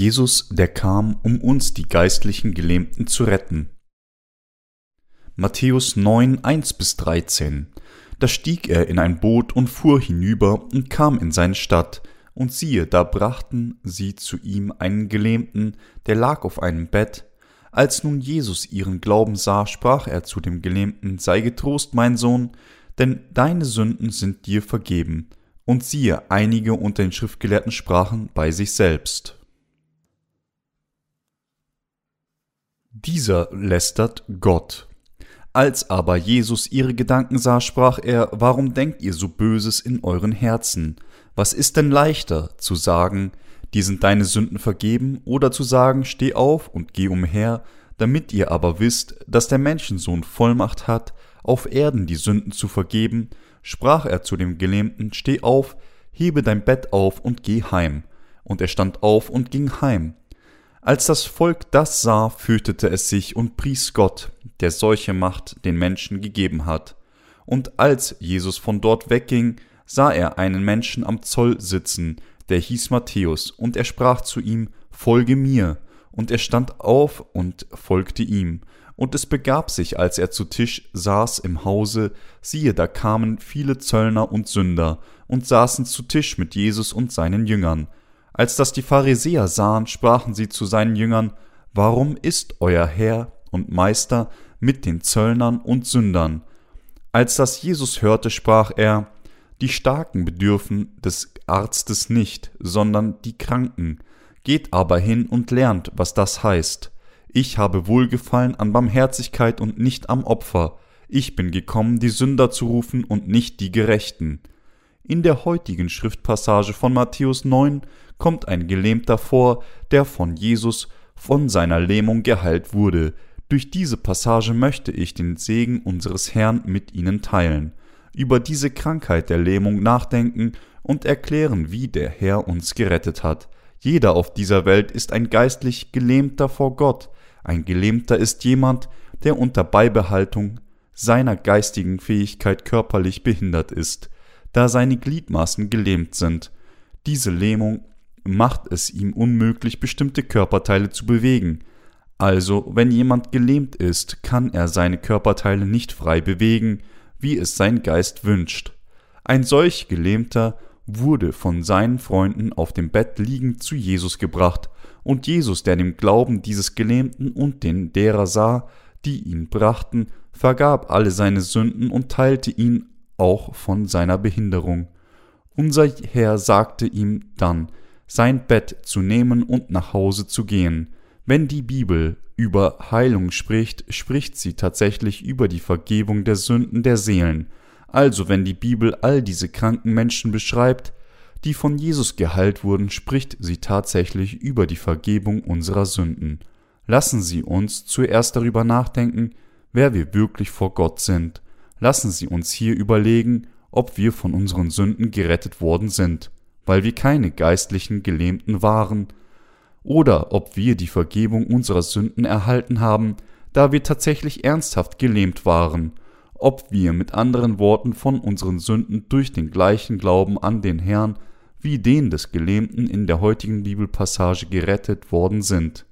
Jesus, der kam, um uns die geistlichen Gelähmten zu retten. Matthäus 9, 1 bis 13. Da stieg er in ein Boot und fuhr hinüber und kam in seine Stadt, und siehe, da brachten sie zu ihm einen Gelähmten, der lag auf einem Bett. Als nun Jesus ihren Glauben sah, sprach er zu dem Gelähmten, sei getrost, mein Sohn, denn deine Sünden sind dir vergeben. Und siehe, einige unter den Schriftgelehrten sprachen bei sich selbst. Dieser lästert Gott. Als aber Jesus ihre Gedanken sah, sprach er, Warum denkt ihr so Böses in euren Herzen? Was ist denn leichter, zu sagen, dir sind deine Sünden vergeben, oder zu sagen, steh auf und geh umher, damit ihr aber wisst, dass der Menschensohn Vollmacht hat, auf Erden die Sünden zu vergeben, sprach er zu dem Gelähmten, steh auf, hebe dein Bett auf und geh heim. Und er stand auf und ging heim. Als das Volk das sah, fürchtete es sich und pries Gott, der solche Macht den Menschen gegeben hat. Und als Jesus von dort wegging, sah er einen Menschen am Zoll sitzen, der hieß Matthäus, und er sprach zu ihm, Folge mir. Und er stand auf und folgte ihm. Und es begab sich, als er zu Tisch saß im Hause, siehe, da kamen viele Zöllner und Sünder und saßen zu Tisch mit Jesus und seinen Jüngern. Als das die Pharisäer sahen, sprachen sie zu seinen Jüngern, Warum ist euer Herr und Meister mit den Zöllnern und Sündern? Als das Jesus hörte, sprach er, Die Starken bedürfen des Arztes nicht, sondern die Kranken. Geht aber hin und lernt, was das heißt. Ich habe Wohlgefallen an Barmherzigkeit und nicht am Opfer. Ich bin gekommen, die Sünder zu rufen und nicht die Gerechten. In der heutigen Schriftpassage von Matthäus 9 kommt ein Gelähmter vor, der von Jesus von seiner Lähmung geheilt wurde. Durch diese Passage möchte ich den Segen unseres Herrn mit Ihnen teilen, über diese Krankheit der Lähmung nachdenken und erklären, wie der Herr uns gerettet hat. Jeder auf dieser Welt ist ein geistlich Gelähmter vor Gott. Ein Gelähmter ist jemand, der unter Beibehaltung seiner geistigen Fähigkeit körperlich behindert ist da seine Gliedmaßen gelähmt sind. Diese Lähmung macht es ihm unmöglich, bestimmte Körperteile zu bewegen. Also, wenn jemand gelähmt ist, kann er seine Körperteile nicht frei bewegen, wie es sein Geist wünscht. Ein solch Gelähmter wurde von seinen Freunden auf dem Bett liegend zu Jesus gebracht, und Jesus, der dem Glauben dieses Gelähmten und den derer sah, die ihn brachten, vergab alle seine Sünden und teilte ihn auch von seiner Behinderung. Unser Herr sagte ihm dann, sein Bett zu nehmen und nach Hause zu gehen. Wenn die Bibel über Heilung spricht, spricht sie tatsächlich über die Vergebung der Sünden der Seelen. Also wenn die Bibel all diese kranken Menschen beschreibt, die von Jesus geheilt wurden, spricht sie tatsächlich über die Vergebung unserer Sünden. Lassen Sie uns zuerst darüber nachdenken, wer wir wirklich vor Gott sind lassen Sie uns hier überlegen, ob wir von unseren Sünden gerettet worden sind, weil wir keine geistlichen Gelähmten waren, oder ob wir die Vergebung unserer Sünden erhalten haben, da wir tatsächlich ernsthaft gelähmt waren, ob wir mit anderen Worten von unseren Sünden durch den gleichen Glauben an den Herrn wie den des Gelähmten in der heutigen Bibelpassage gerettet worden sind.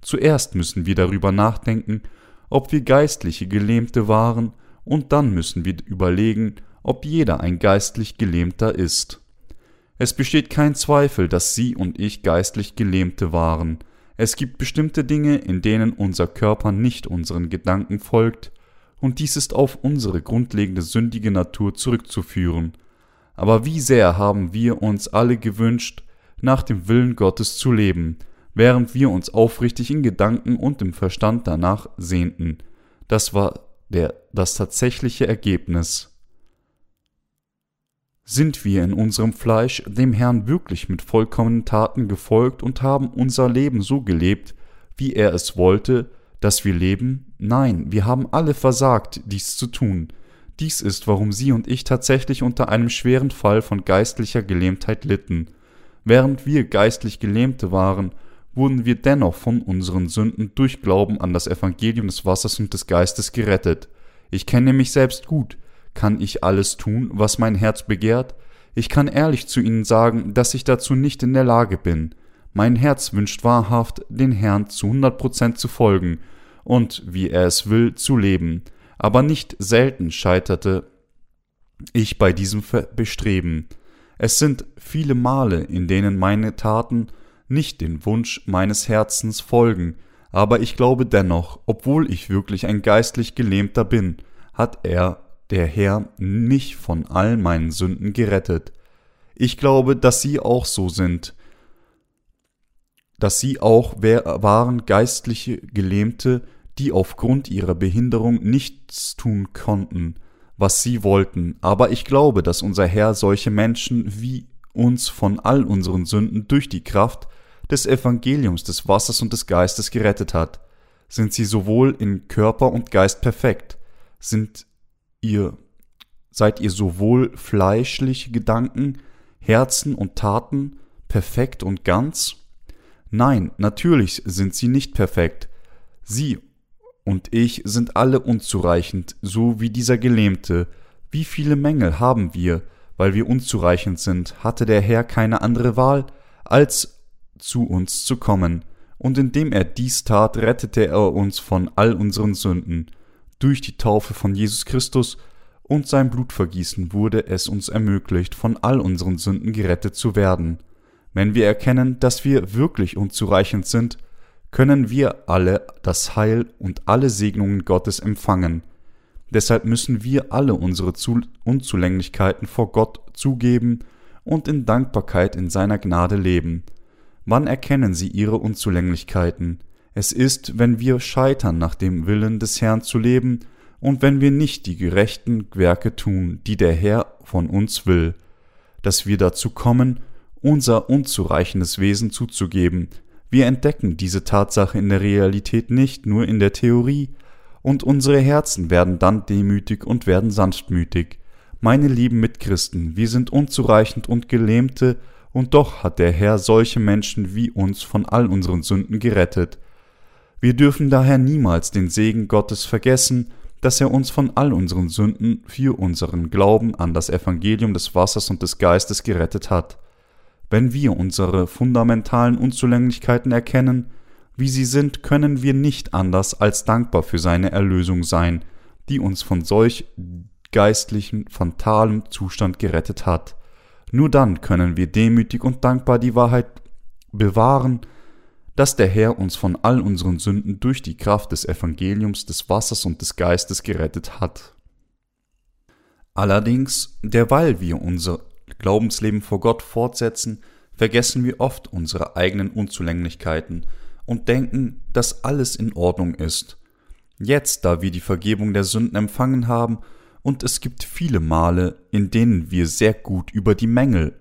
Zuerst müssen wir darüber nachdenken, ob wir geistliche Gelähmte waren und dann müssen wir überlegen, ob jeder ein geistlich Gelähmter ist. Es besteht kein Zweifel, dass Sie und ich geistlich Gelähmte waren. Es gibt bestimmte Dinge, in denen unser Körper nicht unseren Gedanken folgt, und dies ist auf unsere grundlegende sündige Natur zurückzuführen. Aber wie sehr haben wir uns alle gewünscht, nach dem Willen Gottes zu leben, während wir uns aufrichtig in Gedanken und im Verstand danach sehnten. Das war der, das tatsächliche Ergebnis. Sind wir in unserem Fleisch dem Herrn wirklich mit vollkommenen Taten gefolgt und haben unser Leben so gelebt, wie er es wollte, dass wir leben? Nein, wir haben alle versagt, dies zu tun. Dies ist, warum Sie und ich tatsächlich unter einem schweren Fall von geistlicher Gelähmtheit litten. Während wir geistlich Gelähmte waren, wurden wir dennoch von unseren Sünden durch Glauben an das Evangelium des Wassers und des Geistes gerettet. Ich kenne mich selbst gut. Kann ich alles tun, was mein Herz begehrt? Ich kann ehrlich zu Ihnen sagen, dass ich dazu nicht in der Lage bin. Mein Herz wünscht wahrhaft, den Herrn zu 100% zu folgen und, wie er es will, zu leben. Aber nicht selten scheiterte ich bei diesem Bestreben. Es sind viele Male, in denen meine Taten nicht den Wunsch meines Herzens folgen, aber ich glaube dennoch, obwohl ich wirklich ein geistlich Gelähmter bin, hat er, der Herr, mich von all meinen Sünden gerettet. Ich glaube, dass Sie auch so sind, dass Sie auch waren geistliche Gelähmte, die aufgrund ihrer Behinderung nichts tun konnten, was sie wollten, aber ich glaube, dass unser Herr solche Menschen wie uns von all unseren Sünden durch die Kraft des Evangeliums des Wassers und des Geistes gerettet hat. Sind sie sowohl in Körper und Geist perfekt? Sind ihr, seid ihr sowohl fleischliche Gedanken, Herzen und Taten perfekt und ganz? Nein, natürlich sind sie nicht perfekt. Sie und ich sind alle unzureichend, so wie dieser Gelähmte. Wie viele Mängel haben wir, weil wir unzureichend sind, hatte der Herr keine andere Wahl, als zu uns zu kommen, und indem er dies tat, rettete er uns von all unseren Sünden. Durch die Taufe von Jesus Christus und sein Blutvergießen wurde es uns ermöglicht, von all unseren Sünden gerettet zu werden. Wenn wir erkennen, dass wir wirklich unzureichend sind, können wir alle das Heil und alle Segnungen Gottes empfangen. Deshalb müssen wir alle unsere Unzulänglichkeiten vor Gott zugeben und in Dankbarkeit in seiner Gnade leben. Wann erkennen Sie Ihre Unzulänglichkeiten? Es ist, wenn wir scheitern, nach dem Willen des Herrn zu leben, und wenn wir nicht die gerechten Werke tun, die der Herr von uns will, dass wir dazu kommen, unser unzureichendes Wesen zuzugeben, wir entdecken diese Tatsache in der Realität nicht, nur in der Theorie, und unsere Herzen werden dann demütig und werden sanftmütig. Meine lieben Mitchristen, wir sind unzureichend und Gelähmte, und doch hat der Herr solche Menschen wie uns von all unseren Sünden gerettet. Wir dürfen daher niemals den Segen Gottes vergessen, dass er uns von all unseren Sünden für unseren Glauben an das Evangelium des Wassers und des Geistes gerettet hat. Wenn wir unsere fundamentalen Unzulänglichkeiten erkennen, wie sie sind, können wir nicht anders als dankbar für seine Erlösung sein, die uns von solch geistlichen, fatalem Zustand gerettet hat. Nur dann können wir demütig und dankbar die Wahrheit bewahren, dass der Herr uns von all unseren Sünden durch die Kraft des Evangeliums, des Wassers und des Geistes gerettet hat. Allerdings, derweil wir unser Glaubensleben vor Gott fortsetzen, vergessen wir oft unsere eigenen Unzulänglichkeiten und denken, dass alles in Ordnung ist. Jetzt, da wir die Vergebung der Sünden empfangen haben, und es gibt viele Male, in denen wir sehr gut über die Mängel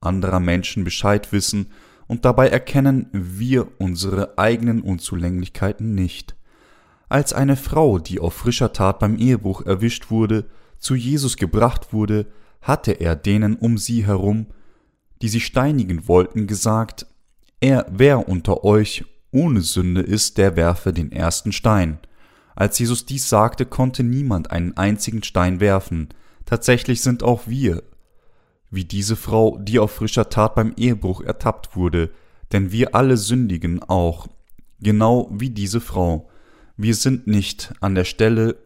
anderer Menschen Bescheid wissen und dabei erkennen wir unsere eigenen Unzulänglichkeiten nicht. Als eine Frau, die auf frischer Tat beim Ehebruch erwischt wurde, zu Jesus gebracht wurde, hatte er denen um sie herum, die sie steinigen wollten, gesagt, er, wer unter euch ohne Sünde ist, der werfe den ersten Stein. Als Jesus dies sagte, konnte niemand einen einzigen Stein werfen. Tatsächlich sind auch wir, wie diese Frau, die auf frischer Tat beim Ehebruch ertappt wurde, denn wir alle sündigen auch, genau wie diese Frau. Wir sind nicht an der Stelle,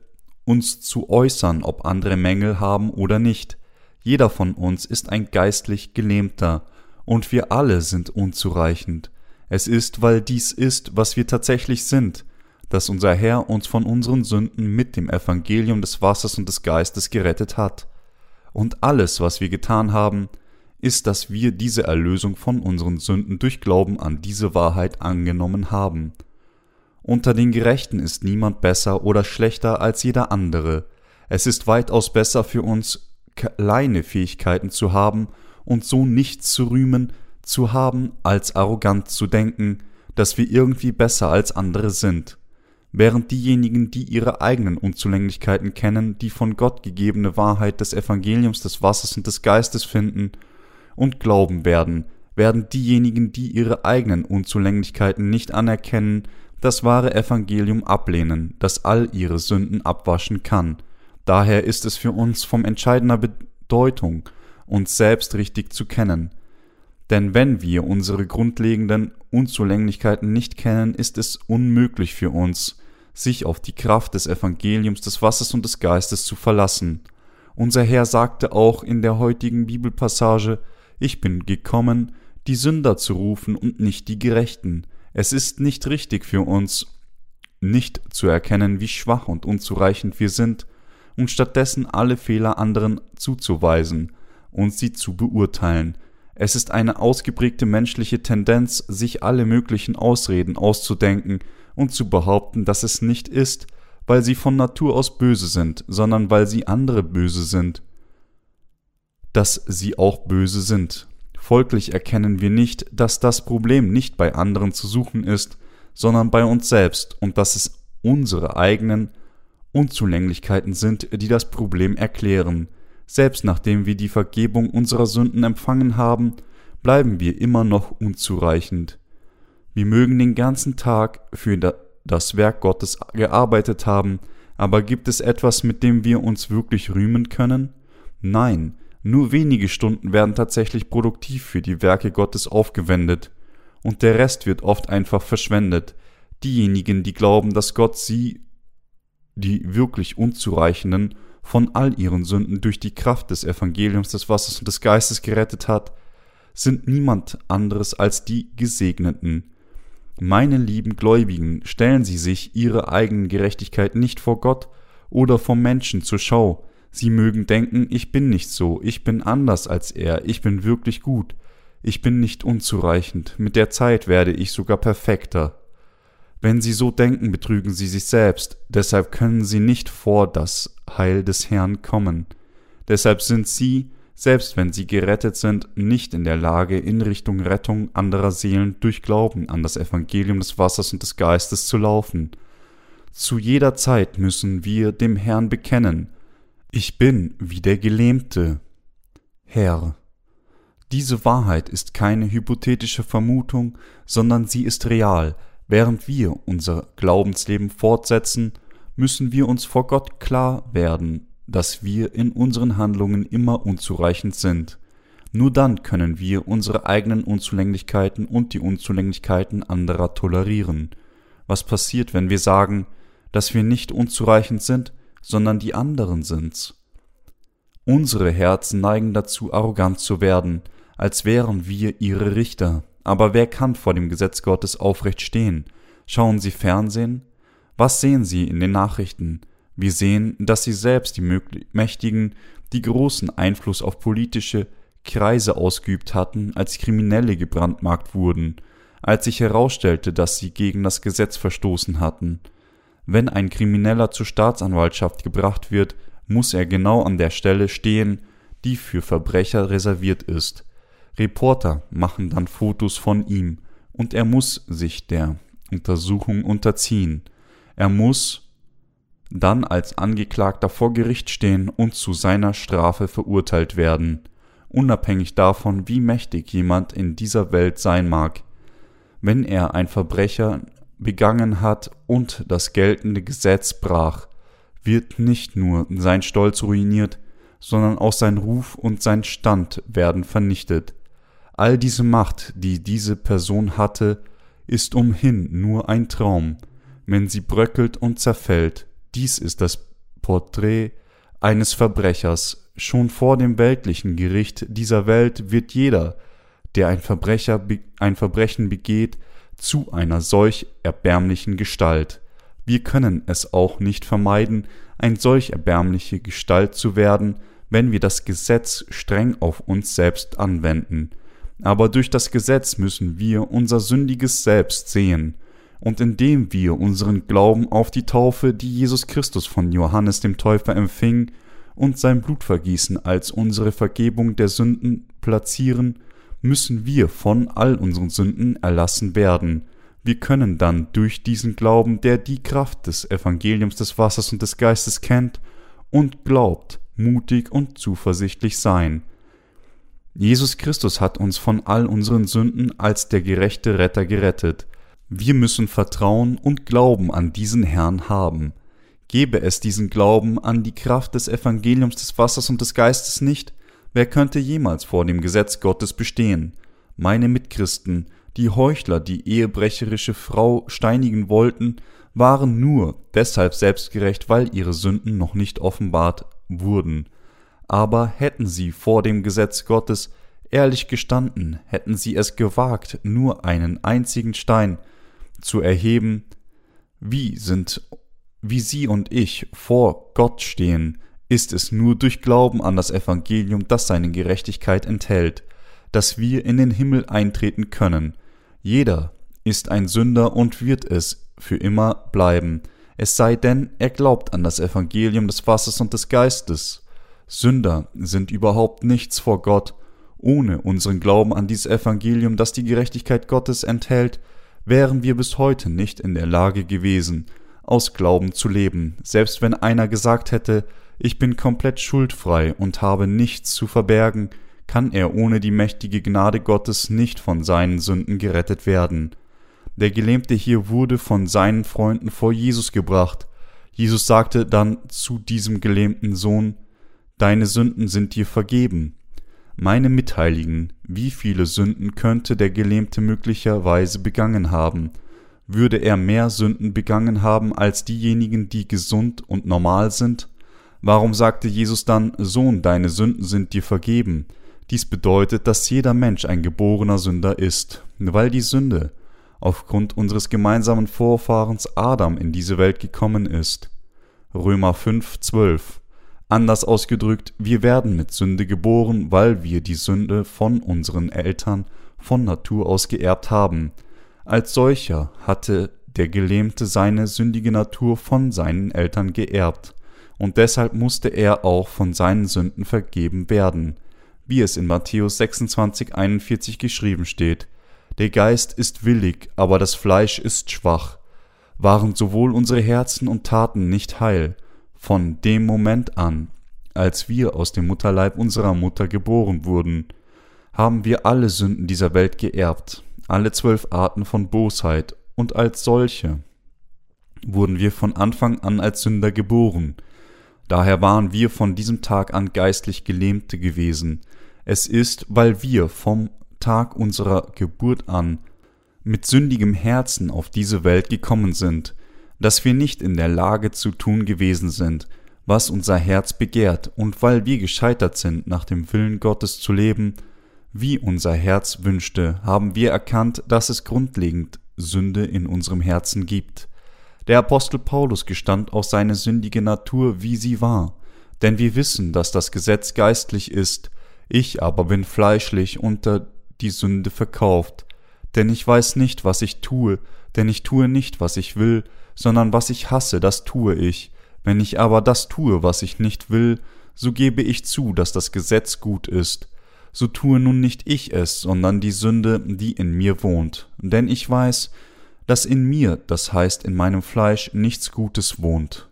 uns zu äußern, ob andere Mängel haben oder nicht. Jeder von uns ist ein geistlich Gelähmter, und wir alle sind unzureichend. Es ist, weil dies ist, was wir tatsächlich sind, dass unser Herr uns von unseren Sünden mit dem Evangelium des Wassers und des Geistes gerettet hat. Und alles, was wir getan haben, ist, dass wir diese Erlösung von unseren Sünden durch Glauben an diese Wahrheit angenommen haben. Unter den Gerechten ist niemand besser oder schlechter als jeder andere. Es ist weitaus besser für uns, kleine Fähigkeiten zu haben und so nichts zu rühmen zu haben, als arrogant zu denken, dass wir irgendwie besser als andere sind, während diejenigen, die ihre eigenen Unzulänglichkeiten kennen, die von Gott gegebene Wahrheit des Evangeliums des Wassers und des Geistes finden und glauben werden, werden diejenigen, die ihre eigenen Unzulänglichkeiten nicht anerkennen, das wahre Evangelium ablehnen, das all ihre Sünden abwaschen kann Daher ist es für uns von entscheidender Bedeutung, uns selbst richtig zu kennen. Denn wenn wir unsere grundlegenden Unzulänglichkeiten nicht kennen, ist es unmöglich für uns, sich auf die Kraft des Evangeliums des Wassers und des Geistes zu verlassen. Unser Herr sagte auch in der heutigen Bibelpassage, ich bin gekommen, die Sünder zu rufen und nicht die Gerechten. Es ist nicht richtig für uns, nicht zu erkennen, wie schwach und unzureichend wir sind, und stattdessen alle Fehler anderen zuzuweisen und sie zu beurteilen. Es ist eine ausgeprägte menschliche Tendenz, sich alle möglichen Ausreden auszudenken und zu behaupten, dass es nicht ist, weil sie von Natur aus böse sind, sondern weil sie andere böse sind, dass sie auch böse sind. Folglich erkennen wir nicht, dass das Problem nicht bei anderen zu suchen ist, sondern bei uns selbst und dass es unsere eigenen Unzulänglichkeiten sind, die das Problem erklären. Selbst nachdem wir die Vergebung unserer Sünden empfangen haben, bleiben wir immer noch unzureichend. Wir mögen den ganzen Tag für das Werk Gottes gearbeitet haben, aber gibt es etwas, mit dem wir uns wirklich rühmen können? Nein, nur wenige Stunden werden tatsächlich produktiv für die Werke Gottes aufgewendet, und der Rest wird oft einfach verschwendet. Diejenigen, die glauben, dass Gott sie, die wirklich Unzureichenden, von all ihren Sünden durch die Kraft des Evangeliums des Wassers und des Geistes gerettet hat, sind niemand anderes als die Gesegneten. Meine lieben Gläubigen, stellen Sie sich Ihre eigene Gerechtigkeit nicht vor Gott oder vor Menschen zur Schau, Sie mögen denken, ich bin nicht so, ich bin anders als er, ich bin wirklich gut, ich bin nicht unzureichend, mit der Zeit werde ich sogar perfekter. Wenn Sie so denken, betrügen Sie sich selbst, deshalb können Sie nicht vor das Heil des Herrn kommen. Deshalb sind Sie, selbst wenn Sie gerettet sind, nicht in der Lage, in Richtung Rettung anderer Seelen durch Glauben an das Evangelium des Wassers und des Geistes zu laufen. Zu jeder Zeit müssen wir dem Herrn bekennen, ich bin wie der Gelähmte. Herr. Diese Wahrheit ist keine hypothetische Vermutung, sondern sie ist real. Während wir unser Glaubensleben fortsetzen, müssen wir uns vor Gott klar werden, dass wir in unseren Handlungen immer unzureichend sind. Nur dann können wir unsere eigenen Unzulänglichkeiten und die Unzulänglichkeiten anderer tolerieren. Was passiert, wenn wir sagen, dass wir nicht unzureichend sind, sondern die anderen sind's. Unsere Herzen neigen dazu, arrogant zu werden, als wären wir ihre Richter. Aber wer kann vor dem Gesetz Gottes aufrecht stehen? Schauen Sie Fernsehen? Was sehen Sie in den Nachrichten? Wir sehen, dass Sie selbst die Mächtigen, die großen Einfluss auf politische Kreise ausgeübt hatten, als Kriminelle gebrandmarkt wurden, als sich herausstellte, dass sie gegen das Gesetz verstoßen hatten. Wenn ein Krimineller zur Staatsanwaltschaft gebracht wird, muss er genau an der Stelle stehen, die für Verbrecher reserviert ist. Reporter machen dann Fotos von ihm und er muss sich der Untersuchung unterziehen. Er muss dann als Angeklagter vor Gericht stehen und zu seiner Strafe verurteilt werden, unabhängig davon, wie mächtig jemand in dieser Welt sein mag. Wenn er ein Verbrecher begangen hat und das geltende Gesetz brach, wird nicht nur sein Stolz ruiniert, sondern auch sein Ruf und sein Stand werden vernichtet. All diese Macht, die diese Person hatte, ist umhin nur ein Traum, wenn sie bröckelt und zerfällt. Dies ist das Porträt eines Verbrechers. Schon vor dem weltlichen Gericht dieser Welt wird jeder, der ein, Verbrecher, ein Verbrechen begeht, zu einer solch erbärmlichen Gestalt. Wir können es auch nicht vermeiden, ein solch erbärmliche Gestalt zu werden, wenn wir das Gesetz streng auf uns selbst anwenden. Aber durch das Gesetz müssen wir unser sündiges Selbst sehen, und indem wir unseren Glauben auf die Taufe, die Jesus Christus von Johannes dem Täufer empfing, und sein Blutvergießen als unsere Vergebung der Sünden platzieren, müssen wir von all unseren Sünden erlassen werden. Wir können dann durch diesen Glauben, der die Kraft des Evangeliums des Wassers und des Geistes kennt und glaubt, mutig und zuversichtlich sein. Jesus Christus hat uns von all unseren Sünden als der gerechte Retter gerettet. Wir müssen Vertrauen und Glauben an diesen Herrn haben. Gebe es diesen Glauben an die Kraft des Evangeliums des Wassers und des Geistes nicht, Wer könnte jemals vor dem Gesetz Gottes bestehen? meine Mitchristen, die Heuchler, die ehebrecherische Frau steinigen wollten, waren nur deshalb selbstgerecht, weil ihre Sünden noch nicht offenbart wurden. Aber hätten sie vor dem Gesetz Gottes ehrlich gestanden, hätten sie es gewagt, nur einen einzigen Stein zu erheben, wie sind, wie sie und ich vor Gott stehen, ist es nur durch Glauben an das Evangelium, das seine Gerechtigkeit enthält, dass wir in den Himmel eintreten können. Jeder ist ein Sünder und wird es für immer bleiben, es sei denn, er glaubt an das Evangelium des Wassers und des Geistes. Sünder sind überhaupt nichts vor Gott. Ohne unseren Glauben an dieses Evangelium, das die Gerechtigkeit Gottes enthält, wären wir bis heute nicht in der Lage gewesen, aus Glauben zu leben, selbst wenn einer gesagt hätte, ich bin komplett schuldfrei und habe nichts zu verbergen, kann er ohne die mächtige Gnade Gottes nicht von seinen Sünden gerettet werden. Der Gelähmte hier wurde von seinen Freunden vor Jesus gebracht. Jesus sagte dann zu diesem gelähmten Sohn, Deine Sünden sind dir vergeben. Meine Mitheiligen, wie viele Sünden könnte der Gelähmte möglicherweise begangen haben? Würde er mehr Sünden begangen haben als diejenigen, die gesund und normal sind? Warum sagte Jesus dann, Sohn, deine Sünden sind dir vergeben? Dies bedeutet, dass jeder Mensch ein geborener Sünder ist, weil die Sünde aufgrund unseres gemeinsamen Vorfahrens Adam in diese Welt gekommen ist. Römer 5, 12. Anders ausgedrückt, wir werden mit Sünde geboren, weil wir die Sünde von unseren Eltern von Natur aus geerbt haben. Als solcher hatte der Gelähmte seine sündige Natur von seinen Eltern geerbt und deshalb musste er auch von seinen Sünden vergeben werden, wie es in Matthäus 26, 41 geschrieben steht. Der Geist ist willig, aber das Fleisch ist schwach. Waren sowohl unsere Herzen und Taten nicht heil, von dem Moment an, als wir aus dem Mutterleib unserer Mutter geboren wurden, haben wir alle Sünden dieser Welt geerbt, alle zwölf Arten von Bosheit, und als solche wurden wir von Anfang an als Sünder geboren, Daher waren wir von diesem Tag an geistlich Gelähmte gewesen. Es ist, weil wir vom Tag unserer Geburt an mit sündigem Herzen auf diese Welt gekommen sind, dass wir nicht in der Lage zu tun gewesen sind, was unser Herz begehrt, und weil wir gescheitert sind, nach dem Willen Gottes zu leben, wie unser Herz wünschte, haben wir erkannt, dass es grundlegend Sünde in unserem Herzen gibt. Der Apostel Paulus gestand auch seine sündige Natur, wie sie war, denn wir wissen, dass das Gesetz geistlich ist, ich aber bin fleischlich unter die Sünde verkauft. Denn ich weiß nicht, was ich tue, denn ich tue nicht, was ich will, sondern was ich hasse, das tue ich. Wenn ich aber das tue, was ich nicht will, so gebe ich zu, dass das Gesetz gut ist. So tue nun nicht ich es, sondern die Sünde, die in mir wohnt. Denn ich weiß, dass in mir, das heißt in meinem Fleisch, nichts Gutes wohnt.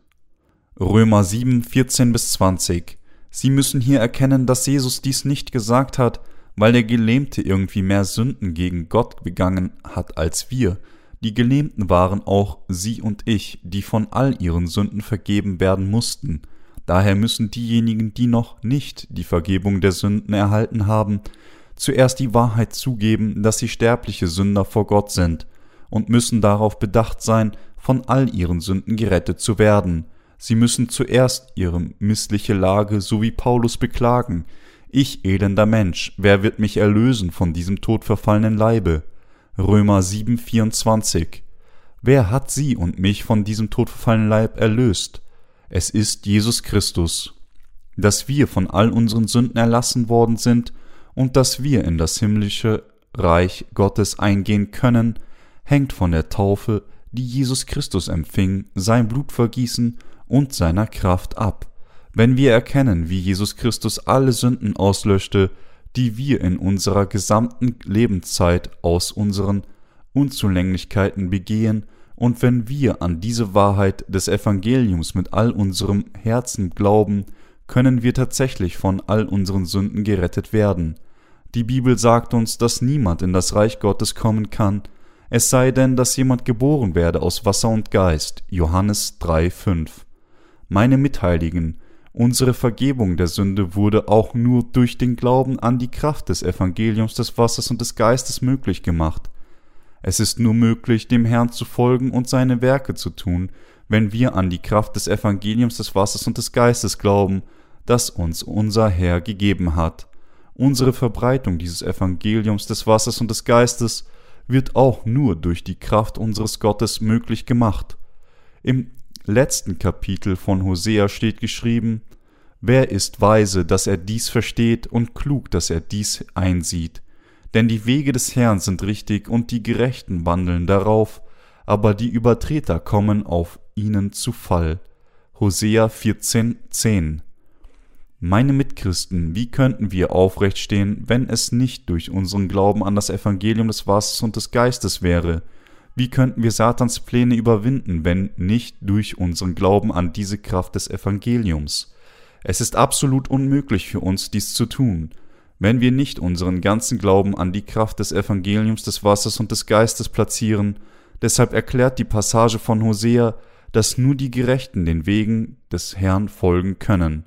Römer 7, 14 bis 20. Sie müssen hier erkennen, dass Jesus dies nicht gesagt hat, weil der Gelähmte irgendwie mehr Sünden gegen Gott begangen hat als wir. Die Gelähmten waren auch Sie und ich, die von all ihren Sünden vergeben werden mussten. Daher müssen diejenigen, die noch nicht die Vergebung der Sünden erhalten haben, zuerst die Wahrheit zugeben, dass sie sterbliche Sünder vor Gott sind und müssen darauf bedacht sein, von all ihren Sünden gerettet zu werden. Sie müssen zuerst ihre missliche Lage so wie Paulus beklagen. Ich elender Mensch, wer wird mich erlösen von diesem todverfallenen Leibe? Römer 7, 24. Wer hat sie und mich von diesem todverfallenen Leib erlöst? Es ist Jesus Christus. Dass wir von all unseren Sünden erlassen worden sind und dass wir in das himmlische Reich Gottes eingehen können, hängt von der Taufe, die Jesus Christus empfing, sein Blutvergießen und seiner Kraft ab. Wenn wir erkennen, wie Jesus Christus alle Sünden auslöschte, die wir in unserer gesamten Lebenszeit aus unseren Unzulänglichkeiten begehen, und wenn wir an diese Wahrheit des Evangeliums mit all unserem Herzen glauben, können wir tatsächlich von all unseren Sünden gerettet werden. Die Bibel sagt uns, dass niemand in das Reich Gottes kommen kann, es sei denn, dass jemand geboren werde aus Wasser und Geist. Johannes 3,5. Meine Mitheiligen, Unsere Vergebung der Sünde wurde auch nur durch den Glauben an die Kraft des Evangeliums des Wassers und des Geistes möglich gemacht. Es ist nur möglich, dem Herrn zu folgen und seine Werke zu tun, wenn wir an die Kraft des Evangeliums des Wassers und des Geistes glauben, das uns unser Herr gegeben hat. Unsere Verbreitung dieses Evangeliums des Wassers und des Geistes wird auch nur durch die Kraft unseres Gottes möglich gemacht. Im letzten Kapitel von Hosea steht geschrieben, Wer ist weise, dass er dies versteht, und klug, dass er dies einsieht? Denn die Wege des Herrn sind richtig, und die Gerechten wandeln darauf, aber die Übertreter kommen auf ihnen zu Fall. Hosea 14, 10 meine Mitchristen, wie könnten wir aufrecht stehen, wenn es nicht durch unseren Glauben an das Evangelium des Wassers und des Geistes wäre? Wie könnten wir Satans Pläne überwinden, wenn nicht durch unseren Glauben an diese Kraft des Evangeliums? Es ist absolut unmöglich für uns, dies zu tun, wenn wir nicht unseren ganzen Glauben an die Kraft des Evangeliums des Wassers und des Geistes platzieren. Deshalb erklärt die Passage von Hosea, dass nur die Gerechten den Wegen des Herrn folgen können.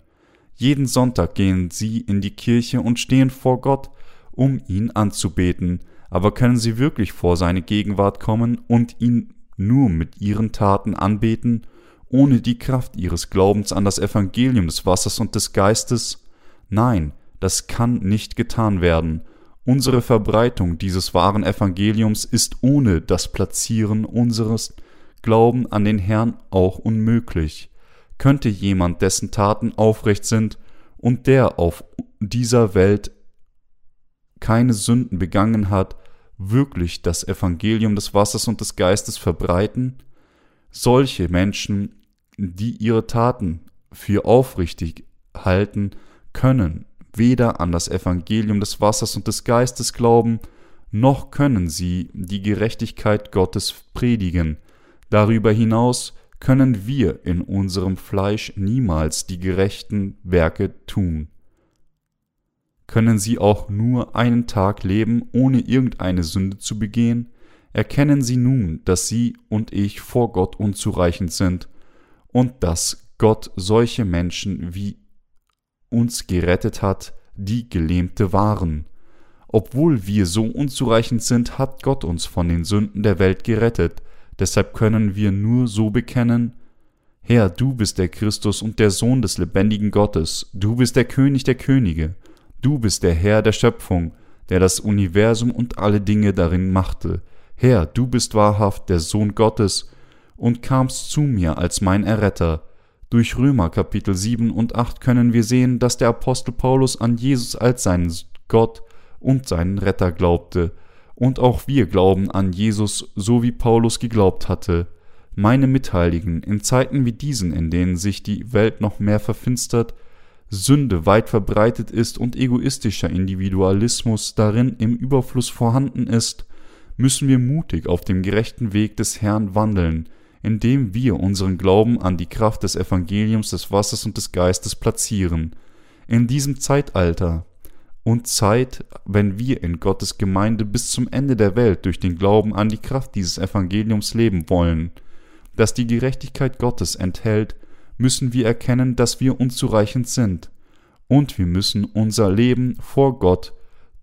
Jeden Sonntag gehen sie in die Kirche und stehen vor Gott, um ihn anzubeten, aber können sie wirklich vor seine Gegenwart kommen und ihn nur mit ihren Taten anbeten, ohne die Kraft ihres Glaubens an das Evangelium des Wassers und des Geistes? Nein, das kann nicht getan werden. Unsere Verbreitung dieses wahren Evangeliums ist ohne das Platzieren unseres Glauben an den Herrn auch unmöglich könnte jemand, dessen Taten aufrecht sind und der auf dieser Welt keine Sünden begangen hat, wirklich das Evangelium des Wassers und des Geistes verbreiten? Solche Menschen, die ihre Taten für aufrichtig halten, können weder an das Evangelium des Wassers und des Geistes glauben, noch können sie die Gerechtigkeit Gottes predigen. Darüber hinaus können wir in unserem Fleisch niemals die gerechten Werke tun. Können Sie auch nur einen Tag leben, ohne irgendeine Sünde zu begehen? Erkennen Sie nun, dass Sie und ich vor Gott unzureichend sind und dass Gott solche Menschen wie uns gerettet hat, die Gelähmte waren. Obwohl wir so unzureichend sind, hat Gott uns von den Sünden der Welt gerettet, Deshalb können wir nur so bekennen, Herr, du bist der Christus und der Sohn des lebendigen Gottes, du bist der König der Könige, du bist der Herr der Schöpfung, der das Universum und alle Dinge darin machte. Herr, du bist wahrhaft der Sohn Gottes und kamst zu mir als mein Erretter. Durch Römer Kapitel 7 und 8 können wir sehen, dass der Apostel Paulus an Jesus als seinen Gott und seinen Retter glaubte, und auch wir glauben an Jesus, so wie Paulus geglaubt hatte. Meine Mitteiligen, in Zeiten wie diesen, in denen sich die Welt noch mehr verfinstert, Sünde weit verbreitet ist und egoistischer Individualismus darin im Überfluss vorhanden ist, müssen wir mutig auf dem gerechten Weg des Herrn wandeln, indem wir unseren Glauben an die Kraft des Evangeliums des Wassers und des Geistes platzieren. In diesem Zeitalter, und Zeit, wenn wir in Gottes Gemeinde bis zum Ende der Welt durch den Glauben an die Kraft dieses Evangeliums leben wollen, das die Gerechtigkeit Gottes enthält, müssen wir erkennen, dass wir unzureichend sind, und wir müssen unser Leben vor Gott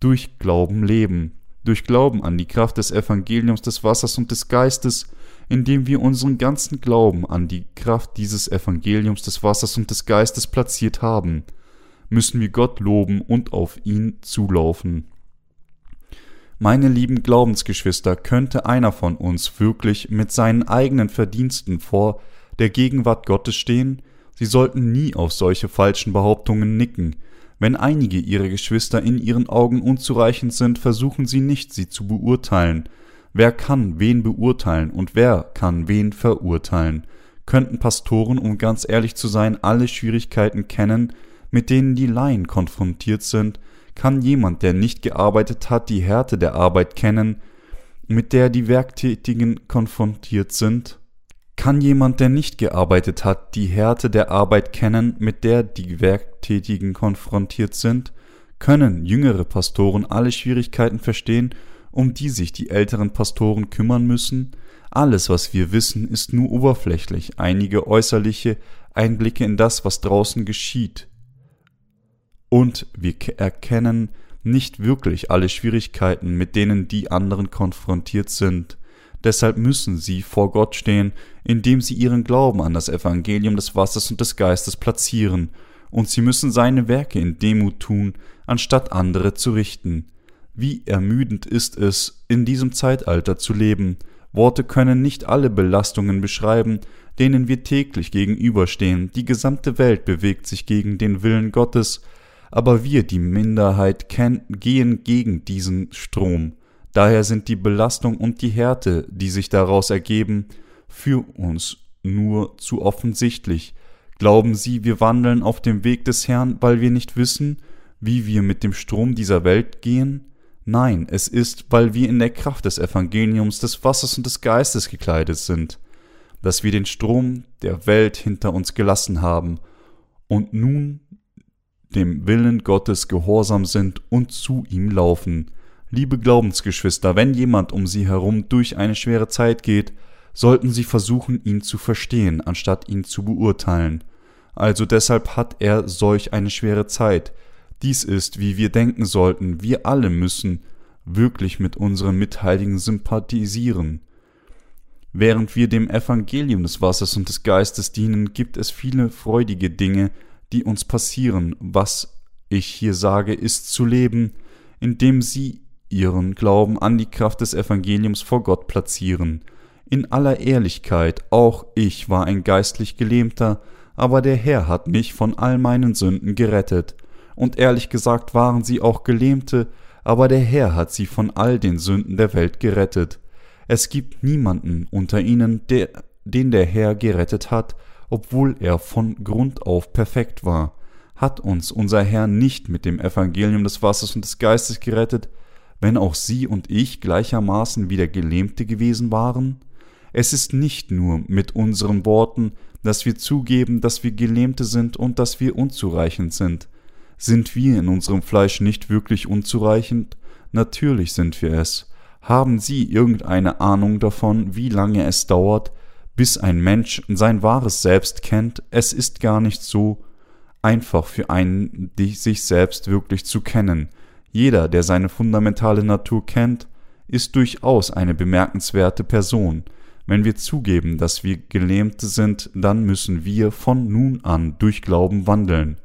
durch Glauben leben, durch Glauben an die Kraft des Evangeliums des Wassers und des Geistes, indem wir unseren ganzen Glauben an die Kraft dieses Evangeliums des Wassers und des Geistes platziert haben, müssen wir Gott loben und auf ihn zulaufen. Meine lieben Glaubensgeschwister, könnte einer von uns wirklich mit seinen eigenen Verdiensten vor der Gegenwart Gottes stehen? Sie sollten nie auf solche falschen Behauptungen nicken. Wenn einige ihrer Geschwister in ihren Augen unzureichend sind, versuchen sie nicht, sie zu beurteilen. Wer kann wen beurteilen und wer kann wen verurteilen? Könnten Pastoren, um ganz ehrlich zu sein, alle Schwierigkeiten kennen, mit denen die Laien konfrontiert sind, kann jemand, der nicht gearbeitet hat, die Härte der Arbeit kennen, mit der die Werktätigen konfrontiert sind? Kann jemand, der nicht gearbeitet hat, die Härte der Arbeit kennen, mit der die Werktätigen konfrontiert sind? Können jüngere Pastoren alle Schwierigkeiten verstehen, um die sich die älteren Pastoren kümmern müssen? Alles, was wir wissen, ist nur oberflächlich, einige äußerliche, Einblicke in das, was draußen geschieht. Und wir erkennen nicht wirklich alle Schwierigkeiten, mit denen die anderen konfrontiert sind. Deshalb müssen sie vor Gott stehen, indem sie ihren Glauben an das Evangelium des Wassers und des Geistes platzieren, und sie müssen seine Werke in Demut tun, anstatt andere zu richten. Wie ermüdend ist es, in diesem Zeitalter zu leben. Worte können nicht alle Belastungen beschreiben, denen wir täglich gegenüberstehen. Die gesamte Welt bewegt sich gegen den Willen Gottes, aber wir, die Minderheit, gehen gegen diesen Strom. Daher sind die Belastung und die Härte, die sich daraus ergeben, für uns nur zu offensichtlich. Glauben Sie, wir wandeln auf dem Weg des Herrn, weil wir nicht wissen, wie wir mit dem Strom dieser Welt gehen? Nein, es ist, weil wir in der Kraft des Evangeliums, des Wassers und des Geistes gekleidet sind, dass wir den Strom der Welt hinter uns gelassen haben und nun dem Willen Gottes gehorsam sind und zu ihm laufen. Liebe Glaubensgeschwister, wenn jemand um Sie herum durch eine schwere Zeit geht, sollten Sie versuchen, ihn zu verstehen, anstatt ihn zu beurteilen. Also deshalb hat er solch eine schwere Zeit, dies ist, wie wir denken sollten, wir alle müssen wirklich mit unseren Mitheiligen sympathisieren. Während wir dem Evangelium des Wassers und des Geistes dienen, gibt es viele freudige Dinge, die uns passieren. Was ich hier sage, ist zu leben, indem sie ihren Glauben an die Kraft des Evangeliums vor Gott platzieren. In aller Ehrlichkeit, auch ich war ein geistlich Gelähmter, aber der Herr hat mich von all meinen Sünden gerettet und ehrlich gesagt waren sie auch Gelähmte, aber der Herr hat sie von all den Sünden der Welt gerettet. Es gibt niemanden unter ihnen, der, den der Herr gerettet hat, obwohl er von Grund auf perfekt war. Hat uns unser Herr nicht mit dem Evangelium des Wassers und des Geistes gerettet, wenn auch Sie und ich gleichermaßen wieder Gelähmte gewesen waren? Es ist nicht nur mit unseren Worten, dass wir zugeben, dass wir Gelähmte sind und dass wir unzureichend sind. Sind wir in unserem Fleisch nicht wirklich unzureichend? Natürlich sind wir es. Haben Sie irgendeine Ahnung davon, wie lange es dauert, bis ein Mensch sein wahres Selbst kennt? Es ist gar nicht so einfach für einen, sich selbst wirklich zu kennen. Jeder, der seine fundamentale Natur kennt, ist durchaus eine bemerkenswerte Person. Wenn wir zugeben, dass wir Gelähmte sind, dann müssen wir von nun an durch Glauben wandeln.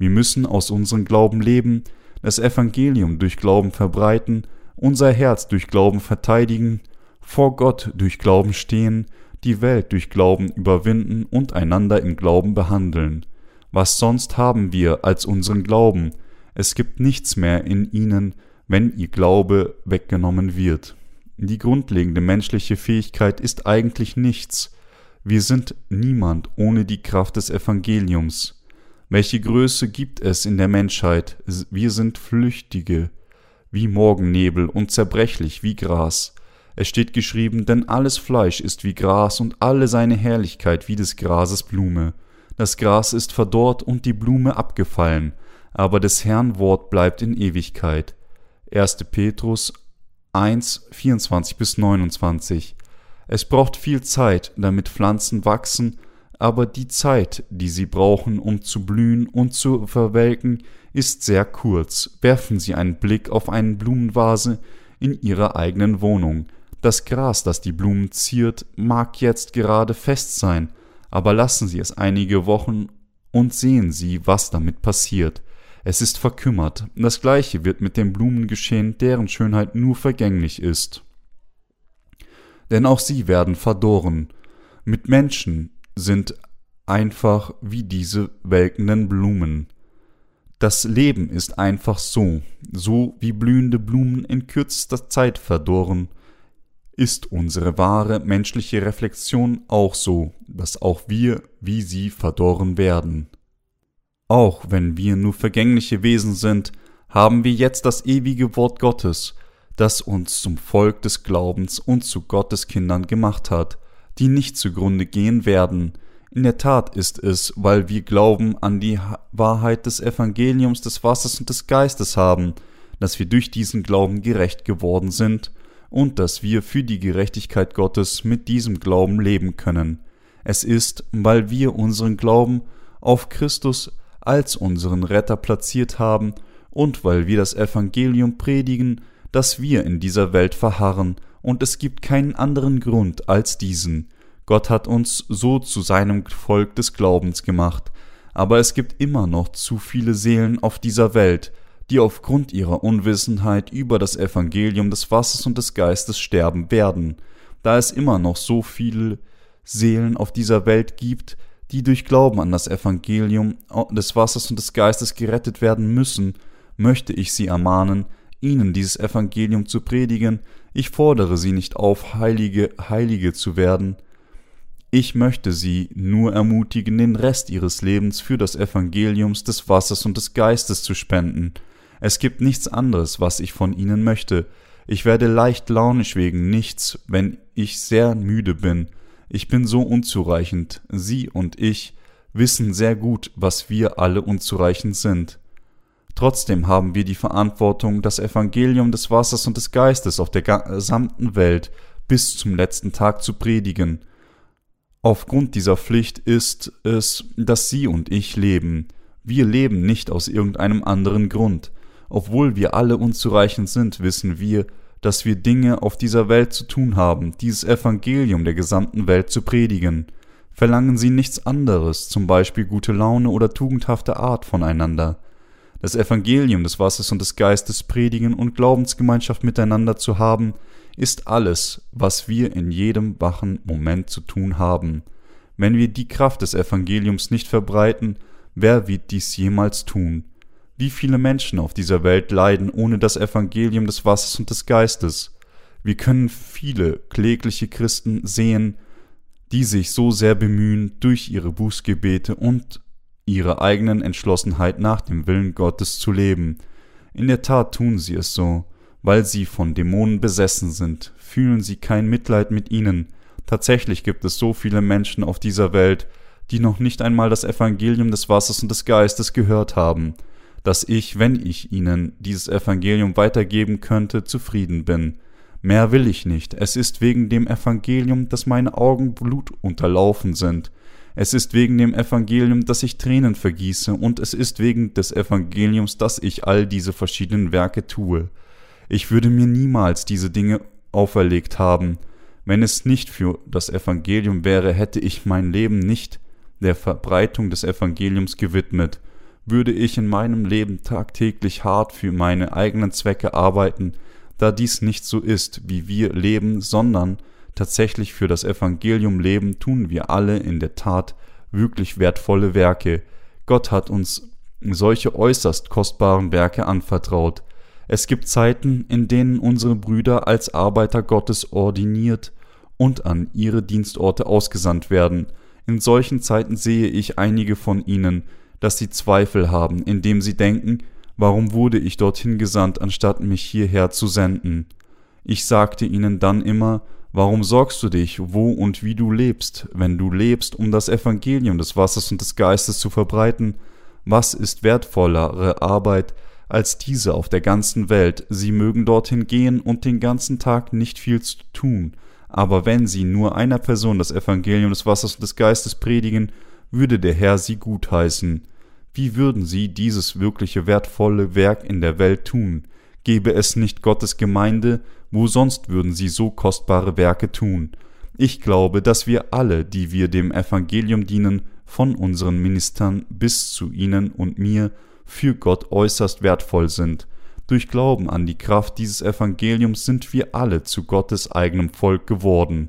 Wir müssen aus unserem Glauben leben, das Evangelium durch Glauben verbreiten, unser Herz durch Glauben verteidigen, vor Gott durch Glauben stehen, die Welt durch Glauben überwinden und einander im Glauben behandeln. Was sonst haben wir als unseren Glauben? Es gibt nichts mehr in ihnen, wenn ihr Glaube weggenommen wird. Die grundlegende menschliche Fähigkeit ist eigentlich nichts. Wir sind niemand ohne die Kraft des Evangeliums. Welche Größe gibt es in der Menschheit? Wir sind Flüchtige, wie Morgennebel und zerbrechlich wie Gras. Es steht geschrieben, denn alles Fleisch ist wie Gras und alle seine Herrlichkeit wie des Grases Blume. Das Gras ist verdorrt und die Blume abgefallen, aber des Herrn Wort bleibt in Ewigkeit. 1. Petrus 1, 24 bis 29. Es braucht viel Zeit, damit Pflanzen wachsen aber die Zeit, die sie brauchen, um zu blühen und zu verwelken, ist sehr kurz. Werfen Sie einen Blick auf eine Blumenvase in Ihrer eigenen Wohnung. Das Gras, das die Blumen ziert, mag jetzt gerade fest sein, aber lassen Sie es einige Wochen und sehen Sie, was damit passiert. Es ist verkümmert. Das gleiche wird mit den Blumen geschehen, deren Schönheit nur vergänglich ist. Denn auch sie werden verdorren. Mit Menschen, sind einfach wie diese welkenden Blumen. Das Leben ist einfach so, so wie blühende Blumen in kürzester Zeit verdorren, ist unsere wahre menschliche Reflexion auch so, dass auch wir wie sie verdorren werden. Auch wenn wir nur vergängliche Wesen sind, haben wir jetzt das ewige Wort Gottes, das uns zum Volk des Glaubens und zu Gottes Kindern gemacht hat, die nicht zugrunde gehen werden. In der Tat ist es, weil wir Glauben an die Wahrheit des Evangeliums des Wassers und des Geistes haben, dass wir durch diesen Glauben gerecht geworden sind und dass wir für die Gerechtigkeit Gottes mit diesem Glauben leben können. Es ist, weil wir unseren Glauben auf Christus als unseren Retter platziert haben und weil wir das Evangelium predigen, dass wir in dieser Welt verharren, und es gibt keinen anderen Grund als diesen. Gott hat uns so zu seinem Volk des Glaubens gemacht, aber es gibt immer noch zu viele Seelen auf dieser Welt, die aufgrund ihrer Unwissenheit über das Evangelium des Wassers und des Geistes sterben werden, da es immer noch so viele Seelen auf dieser Welt gibt, die durch Glauben an das Evangelium des Wassers und des Geistes gerettet werden müssen, möchte ich Sie ermahnen, Ihnen dieses Evangelium zu predigen, ich fordere Sie nicht auf, Heilige, Heilige zu werden, ich möchte Sie nur ermutigen, den Rest Ihres Lebens für das Evangelium des Wassers und des Geistes zu spenden. Es gibt nichts anderes, was ich von Ihnen möchte. Ich werde leicht launisch wegen nichts, wenn ich sehr müde bin. Ich bin so unzureichend. Sie und ich wissen sehr gut, was wir alle unzureichend sind. Trotzdem haben wir die Verantwortung, das Evangelium des Wassers und des Geistes auf der gesamten Welt bis zum letzten Tag zu predigen. Aufgrund dieser Pflicht ist es, dass Sie und ich leben. Wir leben nicht aus irgendeinem anderen Grund. Obwohl wir alle unzureichend sind, wissen wir, dass wir Dinge auf dieser Welt zu tun haben, dieses Evangelium der gesamten Welt zu predigen. Verlangen Sie nichts anderes, zum Beispiel gute Laune oder tugendhafte Art voneinander. Das Evangelium des Wassers und des Geistes predigen und Glaubensgemeinschaft miteinander zu haben, ist alles, was wir in jedem wachen Moment zu tun haben. Wenn wir die Kraft des Evangeliums nicht verbreiten, wer wird dies jemals tun? Wie viele Menschen auf dieser Welt leiden ohne das Evangelium des Wassers und des Geistes? Wir können viele klägliche Christen sehen, die sich so sehr bemühen, durch ihre Bußgebete und ihre eigenen Entschlossenheit nach dem Willen Gottes zu leben. In der Tat tun sie es so, weil sie von Dämonen besessen sind, fühlen sie kein Mitleid mit ihnen. Tatsächlich gibt es so viele Menschen auf dieser Welt, die noch nicht einmal das Evangelium des Wassers und des Geistes gehört haben, dass ich, wenn ich ihnen dieses Evangelium weitergeben könnte, zufrieden bin. Mehr will ich nicht. Es ist wegen dem Evangelium, dass meine Augen Blut unterlaufen sind. Es ist wegen dem Evangelium, dass ich Tränen vergieße, und es ist wegen des Evangeliums, dass ich all diese verschiedenen Werke tue. Ich würde mir niemals diese Dinge auferlegt haben. Wenn es nicht für das Evangelium wäre, hätte ich mein Leben nicht der Verbreitung des Evangeliums gewidmet. Würde ich in meinem Leben tagtäglich hart für meine eigenen Zwecke arbeiten, da dies nicht so ist, wie wir leben, sondern tatsächlich für das Evangelium leben, tun wir alle in der Tat wirklich wertvolle Werke. Gott hat uns solche äußerst kostbaren Werke anvertraut. Es gibt Zeiten, in denen unsere Brüder als Arbeiter Gottes ordiniert und an ihre Dienstorte ausgesandt werden. In solchen Zeiten sehe ich einige von ihnen, dass sie Zweifel haben, indem sie denken, warum wurde ich dorthin gesandt, anstatt mich hierher zu senden? Ich sagte ihnen dann immer, warum sorgst du dich, wo und wie du lebst, wenn du lebst, um das Evangelium des Wassers und des Geistes zu verbreiten? Was ist wertvollere Arbeit, als diese auf der ganzen Welt. Sie mögen dorthin gehen und den ganzen Tag nicht viel zu tun, aber wenn sie nur einer Person das Evangelium des Wassers und des Geistes predigen, würde der Herr sie gutheißen. Wie würden sie dieses wirkliche wertvolle Werk in der Welt tun? Gäbe es nicht Gottes Gemeinde, wo sonst würden sie so kostbare Werke tun? Ich glaube, dass wir alle, die wir dem Evangelium dienen, von unseren Ministern bis zu ihnen und mir für Gott äußerst wertvoll sind. Durch Glauben an die Kraft dieses Evangeliums sind wir alle zu Gottes eigenem Volk geworden.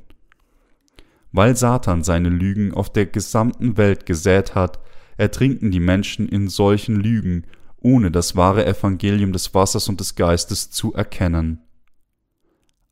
Weil Satan seine Lügen auf der gesamten Welt gesät hat, ertrinken die Menschen in solchen Lügen, ohne das wahre Evangelium des Wassers und des Geistes zu erkennen.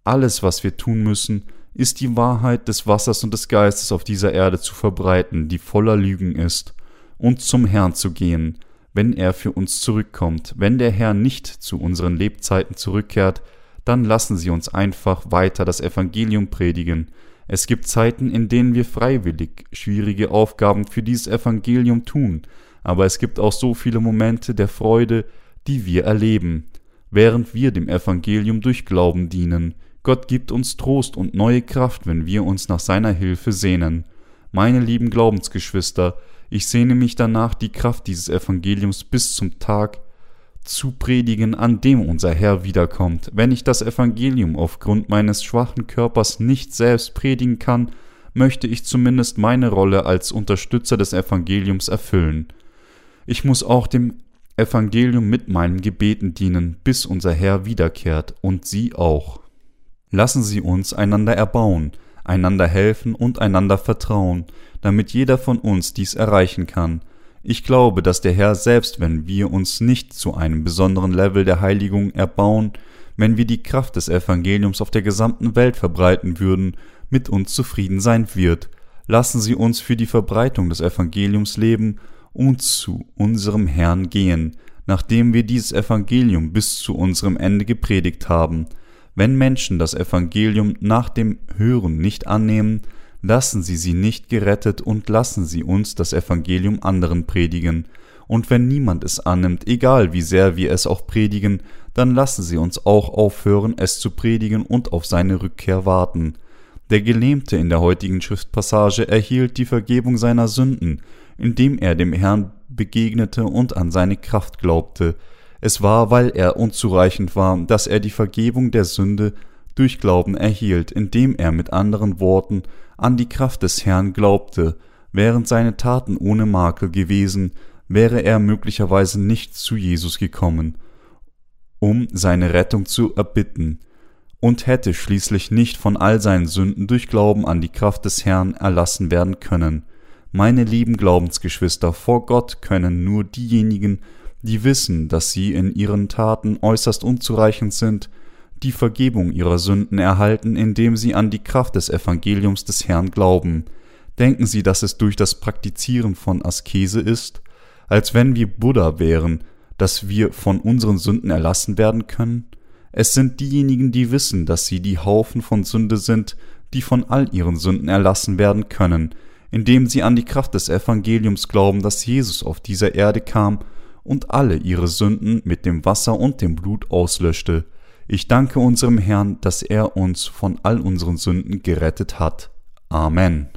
Alles, was wir tun müssen, ist die Wahrheit des Wassers und des Geistes auf dieser Erde zu verbreiten, die voller Lügen ist, und zum Herrn zu gehen, wenn er für uns zurückkommt. Wenn der Herr nicht zu unseren Lebzeiten zurückkehrt, dann lassen Sie uns einfach weiter das Evangelium predigen. Es gibt Zeiten, in denen wir freiwillig schwierige Aufgaben für dieses Evangelium tun, aber es gibt auch so viele Momente der Freude, die wir erleben, während wir dem Evangelium durch Glauben dienen. Gott gibt uns Trost und neue Kraft, wenn wir uns nach seiner Hilfe sehnen. Meine lieben Glaubensgeschwister, ich sehne mich danach, die Kraft dieses Evangeliums bis zum Tag zu predigen, an dem unser Herr wiederkommt. Wenn ich das Evangelium aufgrund meines schwachen Körpers nicht selbst predigen kann, möchte ich zumindest meine Rolle als Unterstützer des Evangeliums erfüllen. Ich muss auch dem Evangelium mit meinen Gebeten dienen, bis unser Herr wiederkehrt, und Sie auch. Lassen Sie uns einander erbauen, einander helfen und einander vertrauen, damit jeder von uns dies erreichen kann. Ich glaube, dass der Herr selbst, wenn wir uns nicht zu einem besonderen Level der Heiligung erbauen, wenn wir die Kraft des Evangeliums auf der gesamten Welt verbreiten würden, mit uns zufrieden sein wird. Lassen Sie uns für die Verbreitung des Evangeliums leben und zu unserem Herrn gehen, nachdem wir dieses Evangelium bis zu unserem Ende gepredigt haben. Wenn Menschen das Evangelium nach dem Hören nicht annehmen, lassen Sie sie nicht gerettet und lassen Sie uns das Evangelium anderen predigen. Und wenn niemand es annimmt, egal wie sehr wir es auch predigen, dann lassen Sie uns auch aufhören, es zu predigen und auf seine Rückkehr warten. Der Gelähmte in der heutigen Schriftpassage erhielt die Vergebung seiner Sünden, indem er dem Herrn begegnete und an seine Kraft glaubte. Es war, weil er unzureichend war, dass er die Vergebung der Sünde durch Glauben erhielt, indem er mit anderen Worten an die Kraft des Herrn glaubte, während seine Taten ohne Makel gewesen, wäre er möglicherweise nicht zu Jesus gekommen, um seine Rettung zu erbitten, und hätte schließlich nicht von all seinen Sünden durch Glauben an die Kraft des Herrn erlassen werden können. Meine lieben Glaubensgeschwister, vor Gott können nur diejenigen, die wissen, dass sie in ihren Taten äußerst unzureichend sind, die Vergebung ihrer Sünden erhalten, indem sie an die Kraft des Evangeliums des Herrn glauben. Denken Sie, dass es durch das Praktizieren von Askese ist, als wenn wir Buddha wären, dass wir von unseren Sünden erlassen werden können? Es sind diejenigen, die wissen, dass sie die Haufen von Sünde sind, die von all ihren Sünden erlassen werden können, indem sie an die Kraft des Evangeliums glauben, dass Jesus auf dieser Erde kam und alle ihre Sünden mit dem Wasser und dem Blut auslöschte. Ich danke unserem Herrn, dass er uns von all unseren Sünden gerettet hat. Amen.